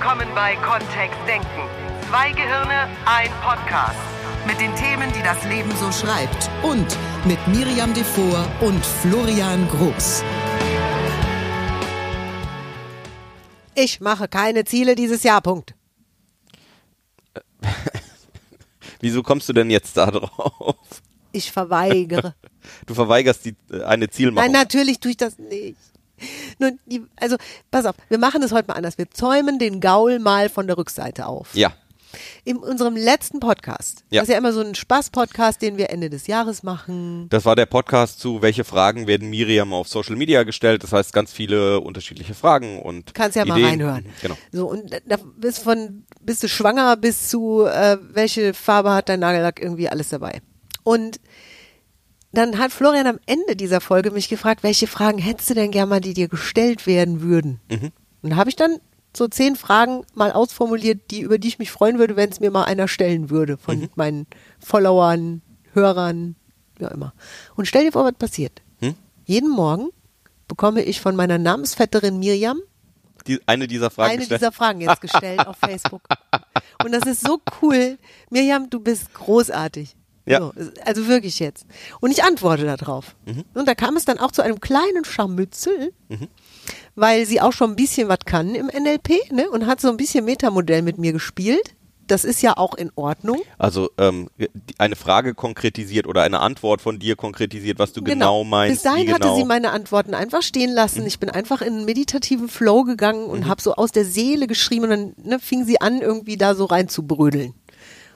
willkommen bei Kontext Denken. Zwei Gehirne, ein Podcast. Mit den Themen, die das Leben so schreibt. Und mit Miriam Devor und Florian Groß. Ich mache keine Ziele dieses Jahr, Punkt. Wieso kommst du denn jetzt da drauf? Ich verweigere. Du verweigerst die, äh, eine Zielmachung. Nein, natürlich tue ich das nicht. Nun, also, pass auf, wir machen es heute mal anders. Wir zäumen den Gaul mal von der Rückseite auf. Ja. In unserem letzten Podcast, Ja. das ist ja immer so ein Spaß-Podcast, den wir Ende des Jahres machen. Das war der Podcast zu, welche Fragen werden Miriam auf Social Media gestellt. Das heißt, ganz viele unterschiedliche Fragen und Kannst ja mal Ideen. reinhören. Genau. So, und da bist von, bist du schwanger bis zu, äh, welche Farbe hat dein Nagellack, irgendwie alles dabei. Und dann hat Florian am Ende dieser Folge mich gefragt, welche Fragen hättest du denn gerne mal, die dir gestellt werden würden? Mhm. Und da habe ich dann so zehn Fragen mal ausformuliert, die, über die ich mich freuen würde, wenn es mir mal einer stellen würde von Mhm. meinen Followern, Hörern, wie auch immer. Und stell dir vor, was passiert. Hm? Jeden Morgen bekomme ich von meiner Namensvetterin Miriam Die, eine dieser Fragen eine gestellt. dieser Fragen jetzt gestellt auf Facebook. Und das ist so cool. Miriam, du bist großartig. Ja. So, also wirklich jetzt. Und ich antworte darauf. Mhm. Und da kam es dann auch zu einem kleinen Scharmützel, weil sie auch schon ein bisschen was kann im NLP ne? und hat so ein bisschen Metamodell mit mir gespielt. Das ist ja auch in Ordnung. Also ähm, eine Frage konkretisiert oder eine Antwort von dir konkretisiert, was du genau, meinst. Bis dahin wie genau. hatte sie meine Antworten einfach stehen lassen. Ich bin einfach in einen meditativen Flow gegangen Mhm. und habe so aus der Seele geschrieben und dann ne, fing sie an, irgendwie da so rein zu brödeln.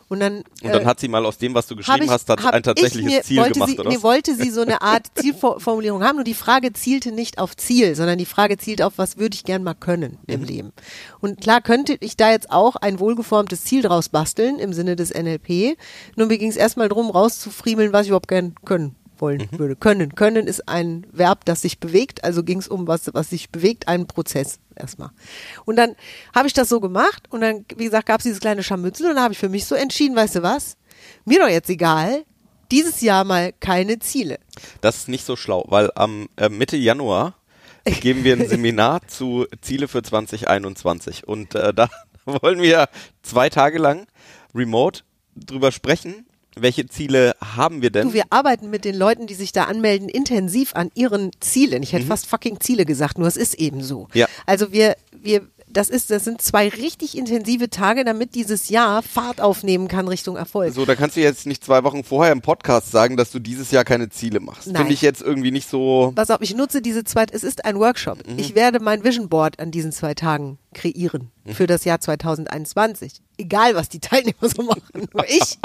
Und dann, Und dann äh, hat sie mal aus dem, was du geschrieben ich, hast, ein tatsächliches ich mir, Ziel gemacht, sie, oder? nee, wollte sie so eine Art Zielformulierung haben. Nur die Frage zielte nicht auf Ziel, sondern die Frage zielt auf, was würde ich gern mal können im Mhm. Leben. Und klar könnte ich da jetzt auch ein wohlgeformtes Ziel draus basteln im Sinne des NLP. Nur mir ging es erstmal drum, rauszufriemeln, was ich überhaupt gern können wollen Mhm. würde. Können. Können ist ein Verb, das sich bewegt. Also ging es um was, was sich bewegt, einen Prozess erstmal. Und dann habe ich das so gemacht und dann, wie gesagt, gab es dieses kleine Scharmützel und dann habe ich für mich so entschieden, weißt du was? Mir doch jetzt egal, dieses Jahr mal keine Ziele. Das ist nicht so schlau, weil am äh, Mitte Januar geben wir ein Seminar zu Ziele für 2021 und äh, da wollen wir zwei Tage lang remote drüber sprechen. Welche Ziele haben wir denn? Du, wir arbeiten mit den Leuten, die sich da anmelden, intensiv an ihren Zielen. Ich hätte fast fucking Ziele gesagt, nur es ist eben so. Mhm. Ja. Also wir, wir, das ist, das sind zwei richtig intensive Tage, damit dieses Jahr Fahrt aufnehmen kann Richtung Erfolg. so, da kannst du jetzt nicht zwei Wochen vorher im Podcast sagen, dass du dieses Jahr keine Ziele machst. Nein. Finde ich jetzt irgendwie nicht so. Pass auf, ich nutze diese zwei, es ist ein Workshop. Ich werde mein Vision Board an diesen zwei Tagen kreieren für das Jahr 2021. Egal, was die Teilnehmer so machen, nur ich.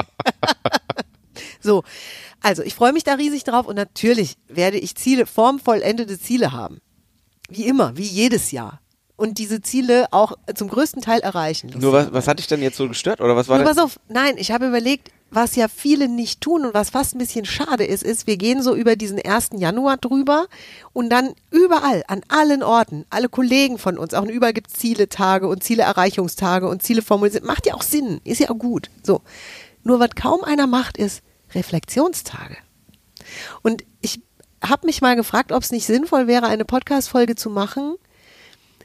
so, also ich freue mich da riesig drauf und natürlich werde ich Ziele, formvollendete Ziele haben. Wie immer, wie jedes Jahr. Und diese Ziele auch zum größten Teil erreichen. Nur was, was hat dich denn jetzt so gestört oder was war Nur denn? pass auf, nein, ich habe überlegt, was ja viele nicht tun und was fast ein bisschen schade ist, ist, wir gehen so über diesen 1. Januar drüber und dann überall, an allen Orten, alle Kollegen von uns, auch überall gibt es Zieletage und Zieleerreichungstage und Ziele formuliert. Macht ja auch Sinn, ist ja auch gut. So. Nur was kaum einer macht, ist Reflexionstage. Und ich habe mich mal gefragt, ob es nicht sinnvoll wäre, eine Podcast-Folge zu machen.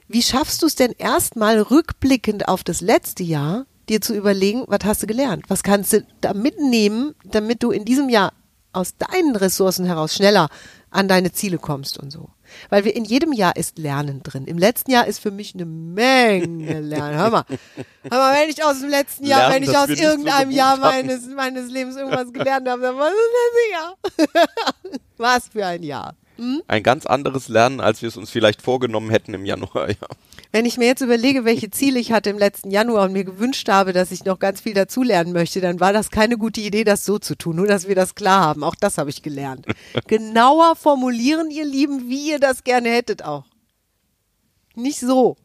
Wie schaffst du es denn erstmal rückblickend auf das letzte Jahr, dir zu überlegen, was hast du gelernt? Was kannst du da mitnehmen, damit du in diesem Jahr aus deinen Ressourcen heraus schneller an deine Ziele kommst und so? Weil wir in jedem Jahr ist Lernen drin. Im letzten Jahr ist für mich eine Menge Lernen. Hör mal, hör mal, wenn ich aus dem letzten Jahr, Lernen, wenn ich aus so irgendeinem gebucht Jahr meines, meines Lebens irgendwas gelernt habe, dann war das letzte Jahr. Was für ein Jahr. Ein ganz anderes Lernen, als wir es uns vielleicht vorgenommen hätten im Januar. Ja. Wenn ich mir jetzt überlege, welche Ziele ich hatte im letzten Januar und mir gewünscht habe, dass ich noch ganz viel dazulernen möchte, dann war das keine gute Idee, das so zu tun. Nur, dass wir das klar haben. Auch das habe ich gelernt. Genauer formulieren, ihr Lieben, wie ihr das gerne hättet auch. Nicht so.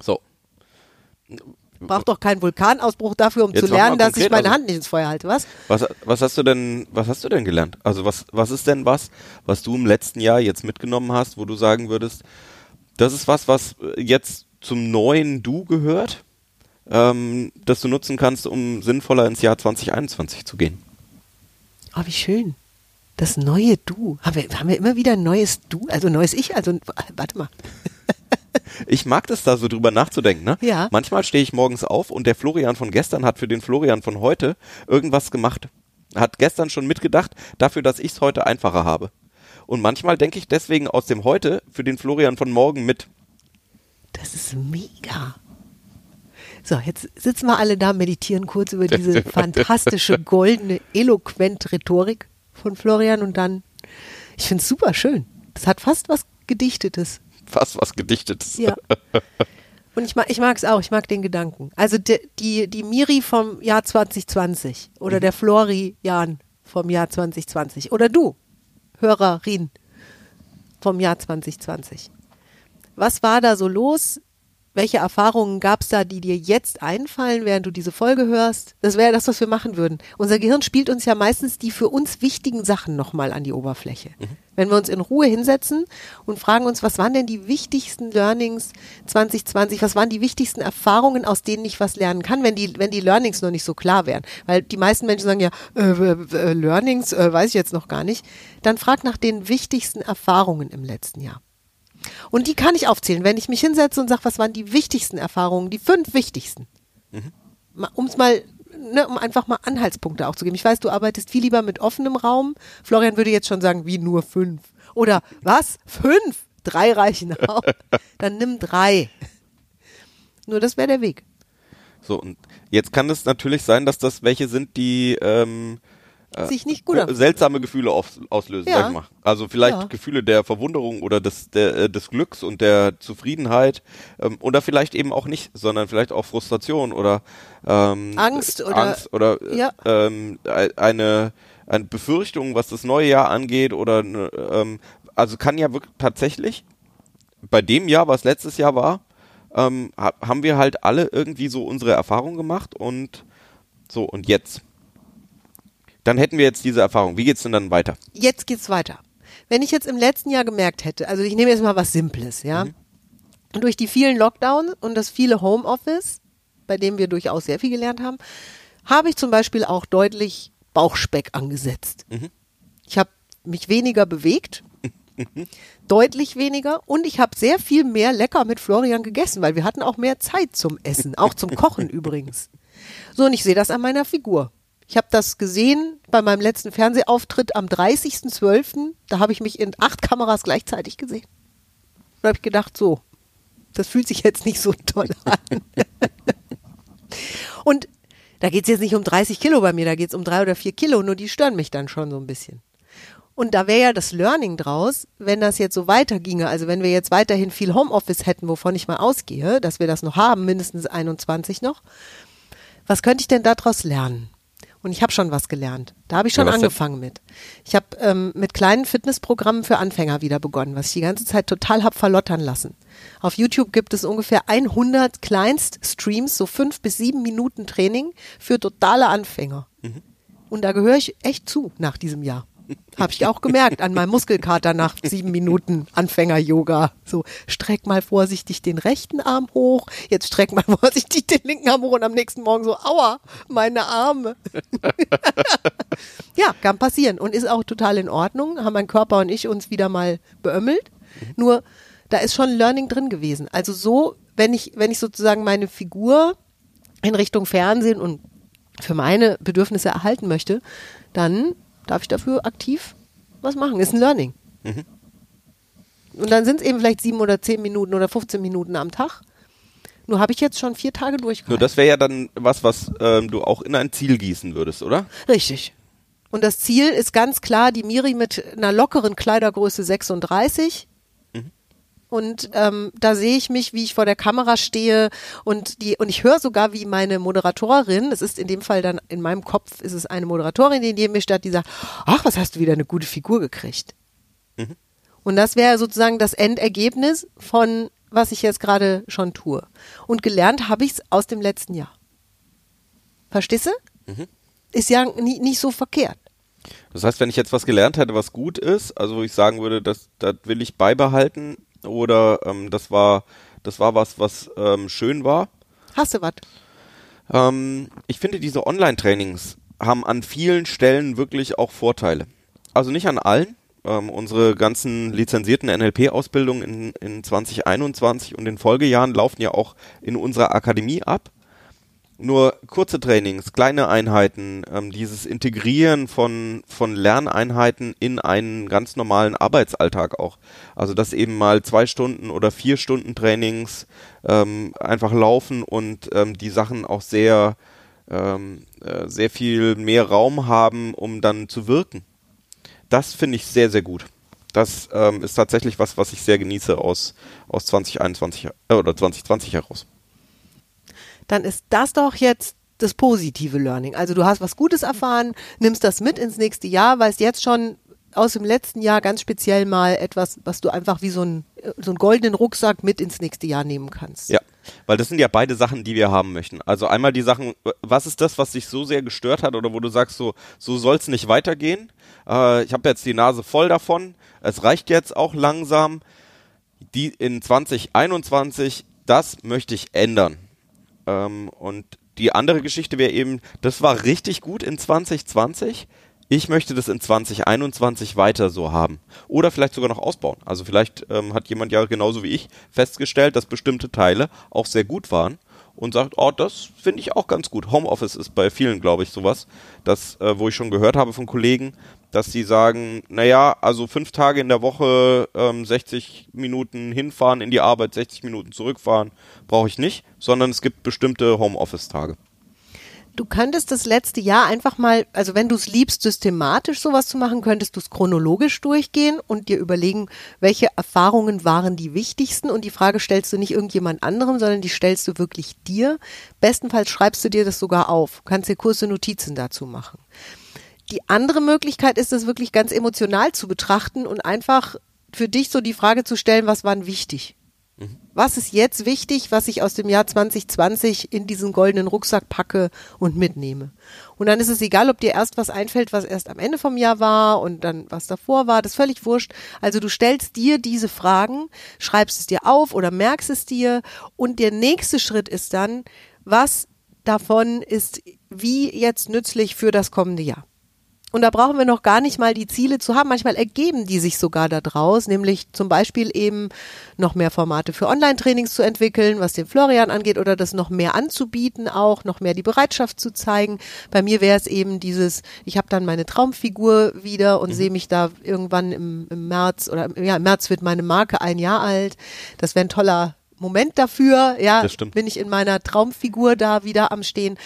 So. Braucht doch keinen Vulkanausbruch dafür, um Jetzt zu lernen, dass ich meine also- Hand nicht ins Feuer halte. Was? Was, was hast du denn, was hast du denn gelernt? Also was, was ist denn was, was du im letzten Jahr jetzt mitgenommen hast, wo du sagen würdest, das ist was, was jetzt zum neuen Du gehört, ähm, das du nutzen kannst, um sinnvoller ins Jahr 2021 zu gehen? Oh, wie schön. Das neue Du. Haben wir, haben wir immer wieder ein neues Du? Also neues Ich? Also, warte mal. Ich mag das da so drüber nachzudenken. Ne? Ja. Manchmal stehe ich morgens auf und der Florian von gestern hat für den Florian von heute irgendwas gemacht. Hat gestern schon mitgedacht, dafür, dass ich es heute einfacher habe. Und manchmal denke ich deswegen aus dem Heute für den Florian von morgen mit. Das ist mega. So, jetzt sitzen wir alle da, meditieren kurz über diese fantastische, goldene, eloquente Rhetorik von Florian und dann, ich finde es super schön. Das hat fast was Gedichtetes. Fast was Gedichtetes. Ja. Und ich mag ich mag's auch, ich mag den Gedanken. Also die, die, die Miri vom Jahr 2020 oder der Florian vom Jahr 2020 oder du, Hörerin vom Jahr 2020. Was war da so los? Welche Erfahrungen gab's da, die dir jetzt einfallen, während du diese Folge hörst? Das wäre das, was wir machen würden. Unser Gehirn spielt uns ja meistens die für uns wichtigen Sachen nochmal an die Oberfläche. Wenn wir uns in Ruhe hinsetzen und fragen uns, was waren denn die wichtigsten Learnings 2020, was waren die wichtigsten Erfahrungen, aus denen ich was lernen kann, wenn die, wenn die Learnings noch nicht so klar wären. Weil die meisten Menschen sagen ja, äh, äh, Learnings, äh, weiß ich jetzt noch gar nicht. Dann frag nach den wichtigsten Erfahrungen im letzten Jahr. Und die kann ich aufzählen, wenn ich mich hinsetze und sage, was waren die wichtigsten Erfahrungen, die fünf wichtigsten. Um es mal, ne, um einfach mal Anhaltspunkte auch zu geben. Ich weiß, du arbeitest viel lieber mit offenem Raum. Florian würde jetzt schon sagen, wie nur fünf. Oder was? Fünf? Drei reichen auch. Dann nimm drei. Nur das wäre der Weg. So, und jetzt kann es natürlich sein, dass das welche sind, die ähm, Sich nicht gut an. seltsame Gefühle aus, auslösen, Ja. sag ich mal. Also vielleicht Ja. Gefühle der Verwunderung oder des, der, äh, des Glücks und der Zufriedenheit ähm, oder vielleicht eben auch nicht, sondern vielleicht auch Frustration oder ähm, Angst äh, oder- Angst oder äh, Ja. ähm, eine, eine Befürchtung, was das neue Jahr angeht oder ne, ähm, also kann ja wirklich tatsächlich bei dem Jahr, was letztes Jahr war, ähm, ha haben wir halt alle irgendwie so unsere Erfahrungen gemacht und so und jetzt. Dann hätten wir jetzt diese Erfahrung. Wie geht's denn dann weiter? Jetzt geht's weiter. Wenn ich jetzt im letzten Jahr gemerkt hätte, also ich nehme jetzt mal was Simples, ja. Durch die vielen Lockdowns und das viele Homeoffice, bei dem wir durchaus sehr viel gelernt haben, habe ich zum Beispiel auch deutlich Bauchspeck angesetzt. Ich habe mich weniger bewegt, deutlich weniger und ich habe sehr viel mehr lecker mit Florian gegessen, weil wir hatten auch mehr Zeit zum Essen, auch zum Kochen übrigens. So, und ich sehe das an meiner Figur. Ich habe das gesehen bei meinem letzten Fernsehauftritt am 30.12. Da habe ich mich in acht Kameras gleichzeitig gesehen. Da habe ich gedacht, so, das fühlt sich jetzt nicht so toll an. und da geht es jetzt nicht um 30 Kilo bei mir, da geht es um drei oder vier Kilo, nur die stören mich dann schon so ein bisschen. Und da wäre ja das Learning draus, wenn das jetzt so weiterginge, also wenn wir jetzt weiterhin viel Homeoffice hätten, wovon ich mal ausgehe, dass wir das noch haben, mindestens 21 noch, was könnte ich denn daraus lernen? Und ich habe schon was gelernt. Da habe ich schon Ja, angefangen mit. Ich habe ähm, mit kleinen Fitnessprogrammen für Anfänger wieder begonnen, was ich die ganze Zeit total hab verlottern lassen. Auf YouTube gibt es ungefähr 100 Kleinst-Streams, so fünf bis sieben Minuten Training für totale Anfänger. Mhm. Und da gehöre ich echt zu nach diesem Jahr. Habe ich auch gemerkt an meinem Muskelkater nach sieben Minuten Anfänger-Yoga. So, streck mal vorsichtig den rechten Arm hoch, jetzt streck mal vorsichtig den linken Arm hoch und am nächsten Morgen so, aua, meine Arme. ja, kann passieren und ist auch total in Ordnung. Haben mein Körper und ich uns wieder mal beömmelt. Nur, da ist schon Learning drin gewesen. Also so, wenn ich, wenn ich sozusagen meine Figur in Richtung Fernsehen und für meine Bedürfnisse erhalten möchte, dann darf ich dafür aktiv was machen. Ist ein Learning. Und dann sind es eben vielleicht sieben oder zehn Minuten oder 15 Minuten am Tag. Nur habe ich jetzt schon vier Tage Nur durchgehalten. das wäre ja dann was, was ähm, du auch in ein Ziel gießen würdest, oder? Richtig. Und das Ziel ist ganz klar, die Miri mit einer lockeren Kleidergröße 36. Und ähm, da sehe ich mich, wie ich vor der Kamera stehe und die und ich höre sogar, wie meine Moderatorin, es ist in dem Fall dann in meinem Kopf ist es eine Moderatorin, die neben mir steht, die sagt, ach, was hast du wieder eine gute Figur gekriegt. Und das wäre sozusagen das Endergebnis von was ich jetzt gerade schon tue. Und gelernt habe ich es aus dem letzten Jahr. Verstehst du? Ist ja nie, nicht so verkehrt. Das heißt, wenn ich jetzt was gelernt hätte, was gut ist, also wo ich sagen würde, das, das will ich beibehalten oder ähm, das war das war was, was ähm, schön war. Hast du was? Ähm, ich finde, diese Online-Trainings haben an vielen Stellen wirklich auch Vorteile. Also nicht an allen, ähm, unsere ganzen lizenzierten NLP-Ausbildungen in, in 2021 und den Folgejahren laufen ja auch in unserer Akademie ab. Nur kurze Trainings, kleine Einheiten, ähm, dieses Integrieren von, von Lerneinheiten in einen ganz normalen Arbeitsalltag auch. Also dass eben mal zwei Stunden oder vier Stunden Trainings ähm, einfach laufen und ähm, die Sachen auch sehr, ähm, äh, sehr viel mehr Raum haben, um dann zu wirken. Das finde ich sehr, sehr gut. Das ähm, ist tatsächlich was, was ich sehr genieße aus, aus 2021 äh, oder 2020 heraus dann ist das doch jetzt das positive Learning. Also du hast was Gutes erfahren, nimmst das mit ins nächste Jahr, weißt jetzt schon aus dem letzten Jahr ganz speziell mal etwas, was du einfach wie so, ein, so einen goldenen Rucksack mit ins nächste Jahr nehmen kannst. Ja, weil das sind ja beide Sachen, die wir haben möchten. Also einmal die Sachen, was ist das, was dich so sehr gestört hat oder wo du sagst, so, so soll es nicht weitergehen. Äh, ich habe jetzt die Nase voll davon. Es reicht jetzt auch langsam. Die in 2021, das möchte ich ändern. Ähm, und die andere Geschichte wäre eben, das war richtig gut in 2020. Ich möchte das in 2021 weiter so haben. Oder vielleicht sogar noch ausbauen. Also vielleicht ähm, hat jemand ja genauso wie ich festgestellt, dass bestimmte Teile auch sehr gut waren und sagt, oh, das finde ich auch ganz gut. Homeoffice ist bei vielen, glaube ich, sowas, das, äh, wo ich schon gehört habe von Kollegen, dass sie sagen, naja, also fünf Tage in der Woche, ähm, 60 Minuten hinfahren in die Arbeit, 60 Minuten zurückfahren, brauche ich nicht, sondern es gibt bestimmte Homeoffice-Tage. Du könntest das letzte Jahr einfach mal, also wenn du es liebst, systematisch sowas zu machen, könntest du es chronologisch durchgehen und dir überlegen, welche Erfahrungen waren die wichtigsten und die Frage stellst du nicht irgendjemand anderem, sondern die stellst du wirklich dir. Bestenfalls schreibst du dir das sogar auf, kannst dir kurze Notizen dazu machen. Die andere Möglichkeit ist es wirklich ganz emotional zu betrachten und einfach für dich so die Frage zu stellen, was war wichtig? Was ist jetzt wichtig, was ich aus dem Jahr 2020 in diesen goldenen Rucksack packe und mitnehme? Und dann ist es egal, ob dir erst was einfällt, was erst am Ende vom Jahr war und dann was davor war, das ist völlig wurscht. Also du stellst dir diese Fragen, schreibst es dir auf oder merkst es dir und der nächste Schritt ist dann, was davon ist wie jetzt nützlich für das kommende Jahr? Und da brauchen wir noch gar nicht mal die Ziele zu haben. Manchmal ergeben die sich sogar daraus, nämlich zum Beispiel eben noch mehr Formate für Online-Trainings zu entwickeln, was den Florian angeht, oder das noch mehr anzubieten, auch noch mehr die Bereitschaft zu zeigen. Bei mir wäre es eben dieses, ich habe dann meine Traumfigur wieder und mhm. sehe mich da irgendwann im, im März oder ja, im März wird meine Marke ein Jahr alt. Das wäre ein toller Moment dafür, ja, bin ich in meiner Traumfigur da wieder am Stehen.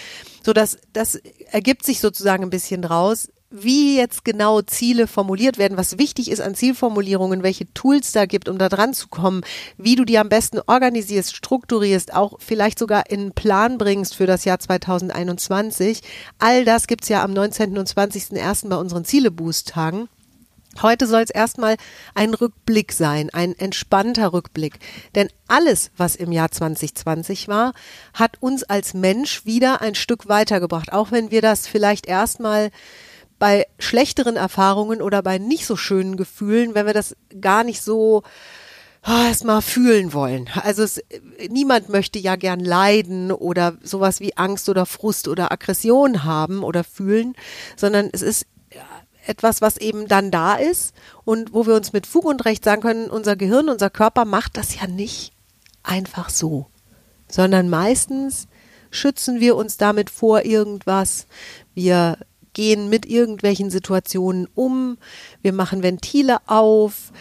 So dass das ergibt sich sozusagen ein bisschen draus wie jetzt genau Ziele formuliert werden, was wichtig ist an Zielformulierungen, welche Tools da gibt, um da dran zu kommen, wie du die am besten organisierst, strukturierst, auch vielleicht sogar in einen Plan bringst für das Jahr 2021. All das gibt's ja am 19. und 20.01. bei unseren Zieleboost-Tagen. Heute soll es erstmal ein Rückblick sein, ein entspannter Rückblick. Denn alles, was im Jahr 2020 war, hat uns als Mensch wieder ein Stück weitergebracht. Auch wenn wir das vielleicht erstmal bei schlechteren Erfahrungen oder bei nicht so schönen Gefühlen, wenn wir das gar nicht so oh, erstmal fühlen wollen. Also es, niemand möchte ja gern leiden oder sowas wie Angst oder Frust oder Aggression haben oder fühlen, sondern es ist etwas, was eben dann da ist und wo wir uns mit Fug und Recht sagen können, unser Gehirn, unser Körper macht das ja nicht einfach so, sondern meistens schützen wir uns damit vor irgendwas. Wir gehen mit irgendwelchen Situationen um, wir machen Ventile auf.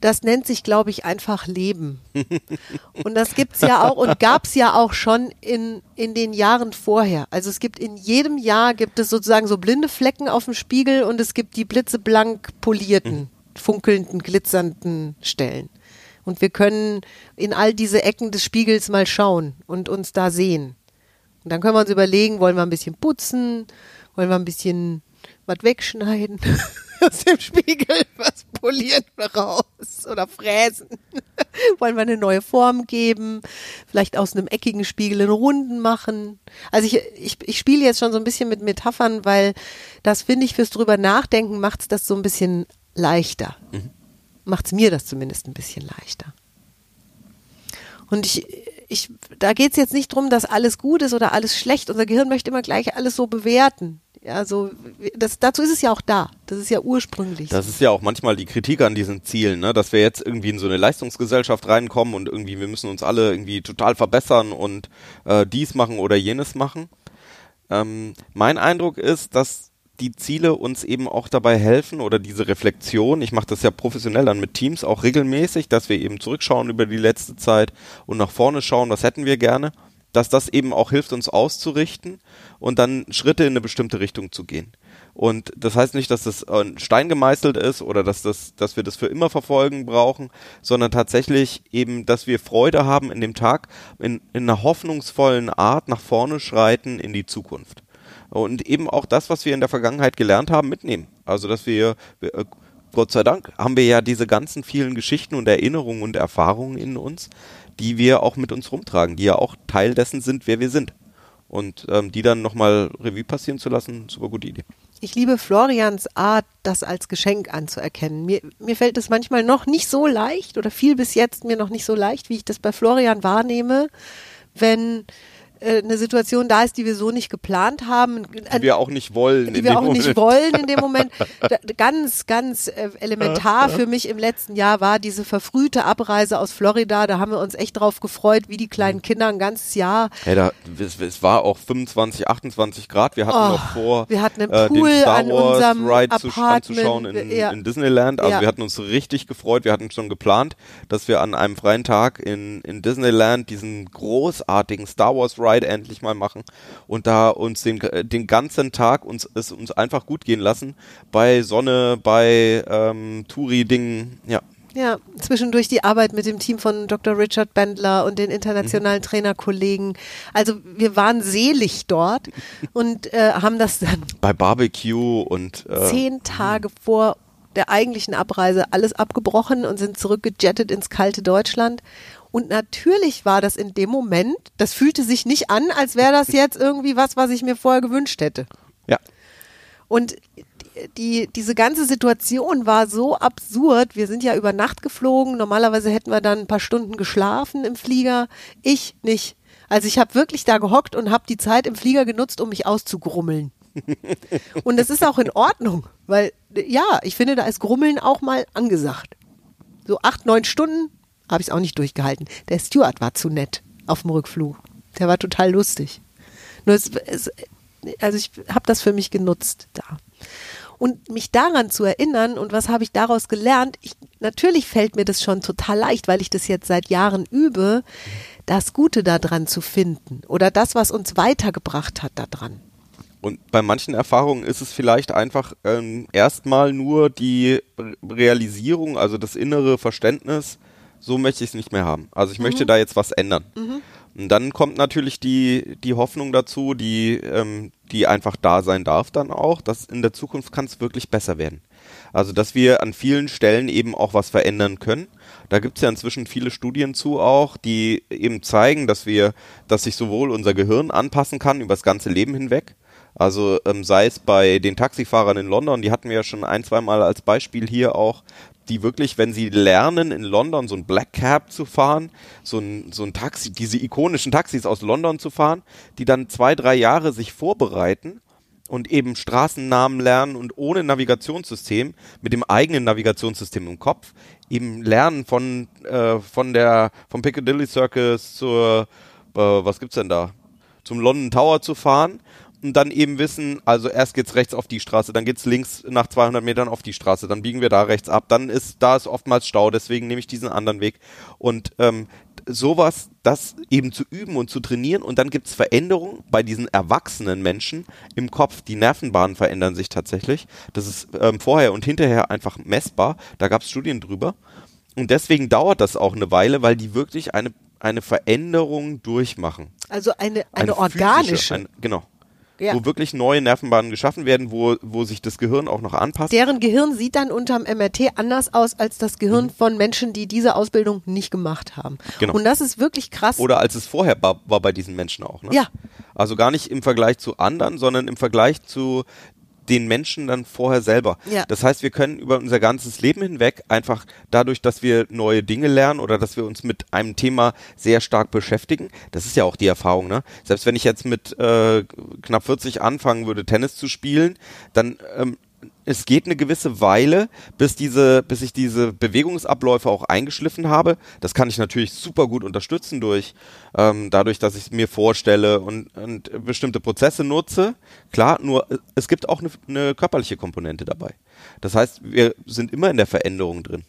Das nennt sich, glaube ich, einfach Leben. Und das gibt's ja auch und gab's ja auch schon in, in den Jahren vorher. Also es gibt in jedem Jahr gibt es sozusagen so blinde Flecken auf dem Spiegel und es gibt die blitzeblank polierten, funkelnden, glitzernden Stellen. Und wir können in all diese Ecken des Spiegels mal schauen und uns da sehen. Und dann können wir uns überlegen, wollen wir ein bisschen putzen? Wollen wir ein bisschen was wegschneiden aus dem Spiegel? Was polieren wir raus? Oder fräsen? Wollen wir eine neue Form geben? Vielleicht aus einem eckigen Spiegel einen runden machen? Also ich, ich, ich spiele jetzt schon so ein bisschen mit Metaphern, weil das finde ich fürs drüber nachdenken macht es das so ein bisschen leichter. Mhm. Macht es mir das zumindest ein bisschen leichter. Und ich, ich, da geht es jetzt nicht drum, dass alles gut ist oder alles schlecht. Unser Gehirn möchte immer gleich alles so bewerten. Also das, dazu ist es ja auch da. Das ist ja ursprünglich. Das ist ja auch manchmal die Kritik an diesen Zielen, ne? dass wir jetzt irgendwie in so eine Leistungsgesellschaft reinkommen und irgendwie wir müssen uns alle irgendwie total verbessern und äh, dies machen oder jenes machen. Ähm, mein Eindruck ist, dass die Ziele uns eben auch dabei helfen oder diese Reflexion, ich mache das ja professionell dann mit Teams auch regelmäßig, dass wir eben zurückschauen über die letzte Zeit und nach vorne schauen, was hätten wir gerne, dass das eben auch hilft, uns auszurichten und dann Schritte in eine bestimmte Richtung zu gehen. Und das heißt nicht, dass das ein Stein gemeißelt ist oder dass das, dass wir das für immer verfolgen brauchen, sondern tatsächlich eben, dass wir Freude haben in dem Tag, in, in einer hoffnungsvollen Art nach vorne schreiten in die Zukunft und eben auch das, was wir in der Vergangenheit gelernt haben, mitnehmen. Also, dass wir, wir äh, Gott sei Dank, haben wir ja diese ganzen vielen Geschichten und Erinnerungen und Erfahrungen in uns, die wir auch mit uns rumtragen, die ja auch Teil dessen sind, wer wir sind. Und ähm, die dann nochmal Revue passieren zu lassen, super gute Idee. Ich liebe Florians Art, das als Geschenk anzuerkennen. Mir, mir fällt es manchmal noch nicht so leicht oder viel bis jetzt mir noch nicht so leicht, wie ich das bei Florian wahrnehme, wenn eine Situation da ist, die wir so nicht geplant haben. Die wir auch nicht wollen. Die wir auch Moment. nicht wollen in dem Moment. ganz, ganz äh, elementar für mich im letzten Jahr war diese verfrühte Abreise aus Florida. Da haben wir uns echt drauf gefreut, wie die kleinen Kinder ein ganzes Jahr. Hey, da, es, es war auch 25, 28 Grad. Wir hatten oh, noch vor, wir hatten einen Pool äh, den Star Wars an unserem Ride zu, anzuschauen in, ja. in Disneyland. Also ja. wir hatten uns richtig gefreut. Wir hatten schon geplant, dass wir an einem freien Tag in, in Disneyland diesen großartigen Star Wars Ride Ride endlich mal machen und da uns den, den ganzen Tag uns es uns einfach gut gehen lassen bei Sonne, bei ähm, Touri-Dingen, ja. Ja, zwischendurch die Arbeit mit dem Team von Dr. Richard Bendler und den internationalen mhm. Trainerkollegen. Also wir waren selig dort und äh, haben das dann bei Barbecue und äh, zehn Tage vor der eigentlichen Abreise alles abgebrochen und sind zurückgejettet ins kalte Deutschland und natürlich war das in dem Moment, das fühlte sich nicht an, als wäre das jetzt irgendwie was, was ich mir vorher gewünscht hätte. Ja. Und die, diese ganze Situation war so absurd. Wir sind ja über Nacht geflogen. Normalerweise hätten wir dann ein paar Stunden geschlafen im Flieger. Ich nicht. Also ich habe wirklich da gehockt und habe die Zeit im Flieger genutzt, um mich auszugrummeln. und das ist auch in Ordnung, weil ja, ich finde, da ist Grummeln auch mal angesagt. So acht, neun Stunden habe ich es auch nicht durchgehalten. Der Steward war zu nett auf dem Rückflug. Der war total lustig. Nur es, es, also ich habe das für mich genutzt da. Und mich daran zu erinnern und was habe ich daraus gelernt, ich, natürlich fällt mir das schon total leicht, weil ich das jetzt seit Jahren übe, das Gute daran zu finden oder das, was uns weitergebracht hat daran. Und bei manchen Erfahrungen ist es vielleicht einfach ähm, erstmal nur die Realisierung, also das innere Verständnis, so möchte ich es nicht mehr haben. Also ich mhm. möchte da jetzt was ändern. Mhm. Und dann kommt natürlich die, die Hoffnung dazu, die, ähm, die einfach da sein darf dann auch, dass in der Zukunft kann es wirklich besser werden. Also dass wir an vielen Stellen eben auch was verändern können. Da gibt es ja inzwischen viele Studien zu auch, die eben zeigen, dass wir, dass sich sowohl unser Gehirn anpassen kann über das ganze Leben hinweg. Also ähm, sei es bei den Taxifahrern in London, die hatten wir ja schon ein, zwei Mal als Beispiel hier auch, die wirklich, wenn sie lernen, in London so ein Black Cab zu fahren, so ein, so ein Taxi, diese ikonischen Taxis aus London zu fahren, die dann zwei, drei Jahre sich vorbereiten und eben Straßennamen lernen und ohne Navigationssystem, mit dem eigenen Navigationssystem im Kopf, eben lernen von, äh, von der, vom Piccadilly Circus zur, äh, was gibt's denn da? Zum London Tower zu fahren und dann eben wissen, also erst geht's rechts auf die Straße, dann geht's links nach 200 Metern auf die Straße, dann biegen wir da rechts ab, dann ist da ist oftmals Stau, deswegen nehme ich diesen anderen Weg und ähm, sowas, das eben zu üben und zu trainieren und dann gibt's Veränderungen bei diesen erwachsenen Menschen im Kopf. Die Nervenbahnen verändern sich tatsächlich. Das ist ähm, vorher und hinterher einfach messbar. Da gab's Studien drüber. Und deswegen dauert das auch eine Weile, weil die wirklich eine, eine Veränderung durchmachen. Also eine, eine, eine organische. Physische, ein, genau ja. wo wirklich neue Nervenbahnen geschaffen werden, wo, wo sich das Gehirn auch noch anpasst. Deren Gehirn sieht dann unterm MRT anders aus als das Gehirn mhm. von Menschen, die diese Ausbildung nicht gemacht haben. Genau. Und das ist wirklich krass. Oder als es vorher war, war bei diesen Menschen auch. Ne? Ja. Also gar nicht im Vergleich zu anderen, sondern im Vergleich zu den Menschen dann vorher selber. Ja. Das heißt, wir können über unser ganzes Leben hinweg einfach dadurch, dass wir neue Dinge lernen oder dass wir uns mit einem Thema sehr stark beschäftigen, das ist ja auch die Erfahrung, ne? Selbst wenn ich jetzt mit äh, knapp 40 anfangen würde, Tennis zu spielen, dann ähm, es geht eine gewisse Weile, bis diese, bis ich diese Bewegungsabläufe auch eingeschliffen habe. Das kann ich natürlich super gut unterstützen durch, ähm, dadurch, dass ich es mir vorstelle und, und bestimmte Prozesse nutze. Klar, nur äh, es gibt auch eine, eine körperliche Komponente dabei. Das heißt, wir sind immer in der Veränderung drin.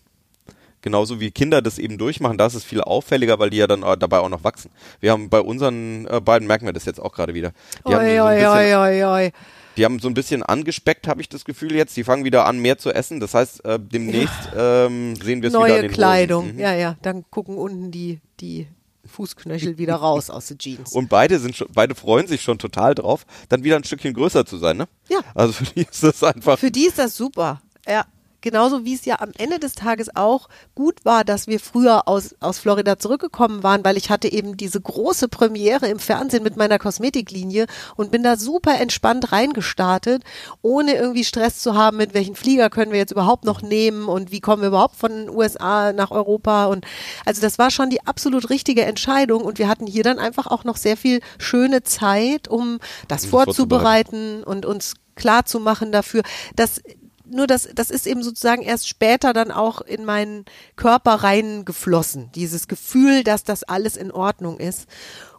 Genauso wie Kinder das eben durchmachen, da ist es viel auffälliger, weil die ja dann äh, dabei auch noch wachsen. Wir haben bei unseren äh, beiden merken wir das jetzt auch gerade wieder. Die haben Oi, so ein oi, oi, oi, oi. Die haben so ein bisschen angespeckt, habe ich das Gefühl jetzt. Die fangen wieder an, mehr zu essen. Das heißt, äh, demnächst ähm, sehen wir es wieder Neue Kleidung. Mhm. Ja, ja. Dann gucken unten die, die Fußknöchel wieder raus aus den Jeans. Und beide sind schon, beide freuen sich schon total drauf, dann wieder ein Stückchen größer zu sein, ne? Ja. Also für die ist das einfach. Für die ist das super. Ja. Genauso wie es ja am Ende des Tages auch gut war, dass wir früher aus, aus Florida zurückgekommen waren, weil ich hatte eben diese große Premiere im Fernsehen mit meiner Kosmetiklinie und bin da super entspannt reingestartet, ohne irgendwie Stress zu haben, mit welchen Flieger können wir jetzt überhaupt noch nehmen und wie kommen wir überhaupt von den USA nach Europa und also das war schon die absolut richtige Entscheidung und wir hatten hier dann einfach auch noch sehr viel schöne Zeit, um das vorzubereiten. und uns klar zu machen dafür, dass nur das, das ist eben sozusagen erst später dann auch in meinen Körper reingeflossen. Dieses Gefühl, dass das alles in Ordnung ist.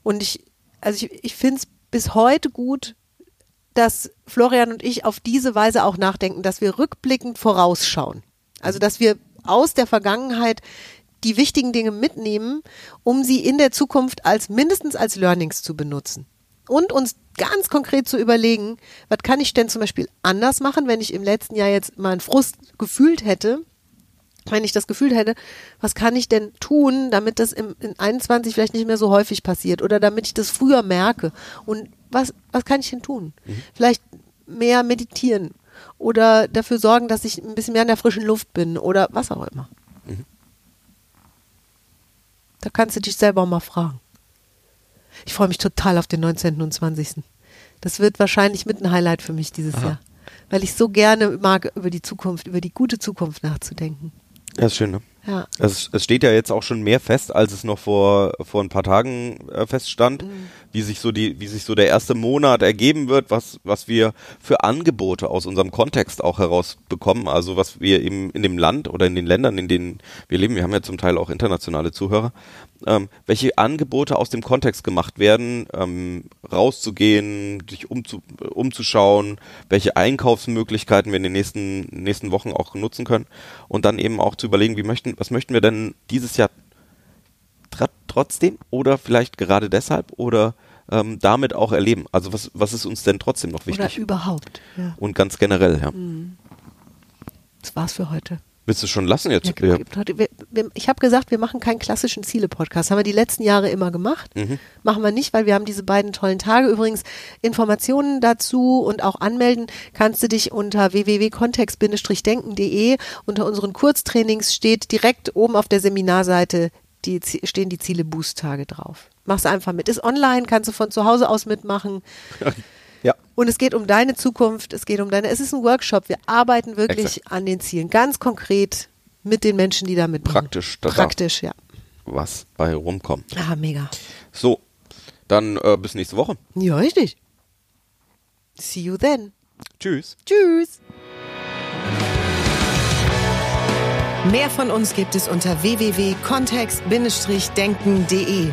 Und ich, also ich, ich finde es bis heute gut, dass Florian und ich auf diese Weise auch nachdenken, dass wir rückblickend vorausschauen. Also, dass wir aus der Vergangenheit die wichtigen Dinge mitnehmen, um sie in der Zukunft als mindestens als Learnings zu benutzen. Und uns ganz konkret zu überlegen, was kann ich denn zum Beispiel anders machen, wenn ich im letzten Jahr jetzt mal einen Frust gefühlt hätte, wenn ich das Gefühl hätte, was kann ich denn tun, damit das im, in 21 vielleicht nicht mehr so häufig passiert oder damit ich das früher merke und was, was kann ich denn tun? Vielleicht mehr meditieren oder dafür sorgen, dass ich ein bisschen mehr in der frischen Luft bin oder was auch immer. Da kannst du dich selber mal fragen. Ich freue mich total auf den 19. und 20. Das wird wahrscheinlich mit ein Highlight für mich dieses Jahr, weil ich so gerne mag, über die Zukunft, über die gute Zukunft nachzudenken. Ja, ist schön, ne? Ja. Es, es steht ja jetzt auch schon mehr fest, als es noch vor, vor ein paar Tagen äh, feststand, wie sich so die, wie sich so der erste Monat ergeben wird, was, was wir für Angebote aus unserem Kontext auch herausbekommen, also was wir eben in dem Land oder in den Ländern, in denen wir leben, wir haben ja zum Teil auch internationale Zuhörer, ähm, welche Angebote aus dem Kontext gemacht werden, ähm, rauszugehen, sich umzu, umzuschauen, welche Einkaufsmöglichkeiten wir in den nächsten, nächsten Wochen auch nutzen können und dann eben auch zu überlegen, wie möchten, was möchten wir denn dieses Jahr tr trotzdem oder vielleicht gerade deshalb oder ähm, damit auch erleben. Also was, was ist uns denn trotzdem noch Oder wichtig? überhaupt. Ja. Und ganz generell, ja. Das war's für heute. Willst du schon lassen jetzt? Ja, wir, ich habe gesagt, wir machen keinen klassischen Ziele-Podcast. Haben wir die letzten Jahre immer gemacht. Machen wir nicht, weil wir haben diese beiden tollen Tage. Übrigens, Informationen dazu und auch anmelden kannst du dich unter www.kontext-denken.de. Unter unseren Kurztrainings steht direkt oben auf der Seminarseite die, stehen die Ziele-Boost-Tage drauf. Mach's einfach mit. Ist online, kannst du von zu Hause aus mitmachen. Ja. Und es geht um deine Zukunft, es geht um deine, es ist ein Workshop. Wir arbeiten wirklich Exakt. an den Zielen, ganz konkret mit den Menschen, die da mitmachen. Praktisch, da- Praktisch, ja. Was bei rumkommt. Ah, mega. So, dann äh, bis nächste Woche. Ja, richtig. See you then. Tschüss. Tschüss. Mehr von uns gibt es unter www.kontext-denken.de.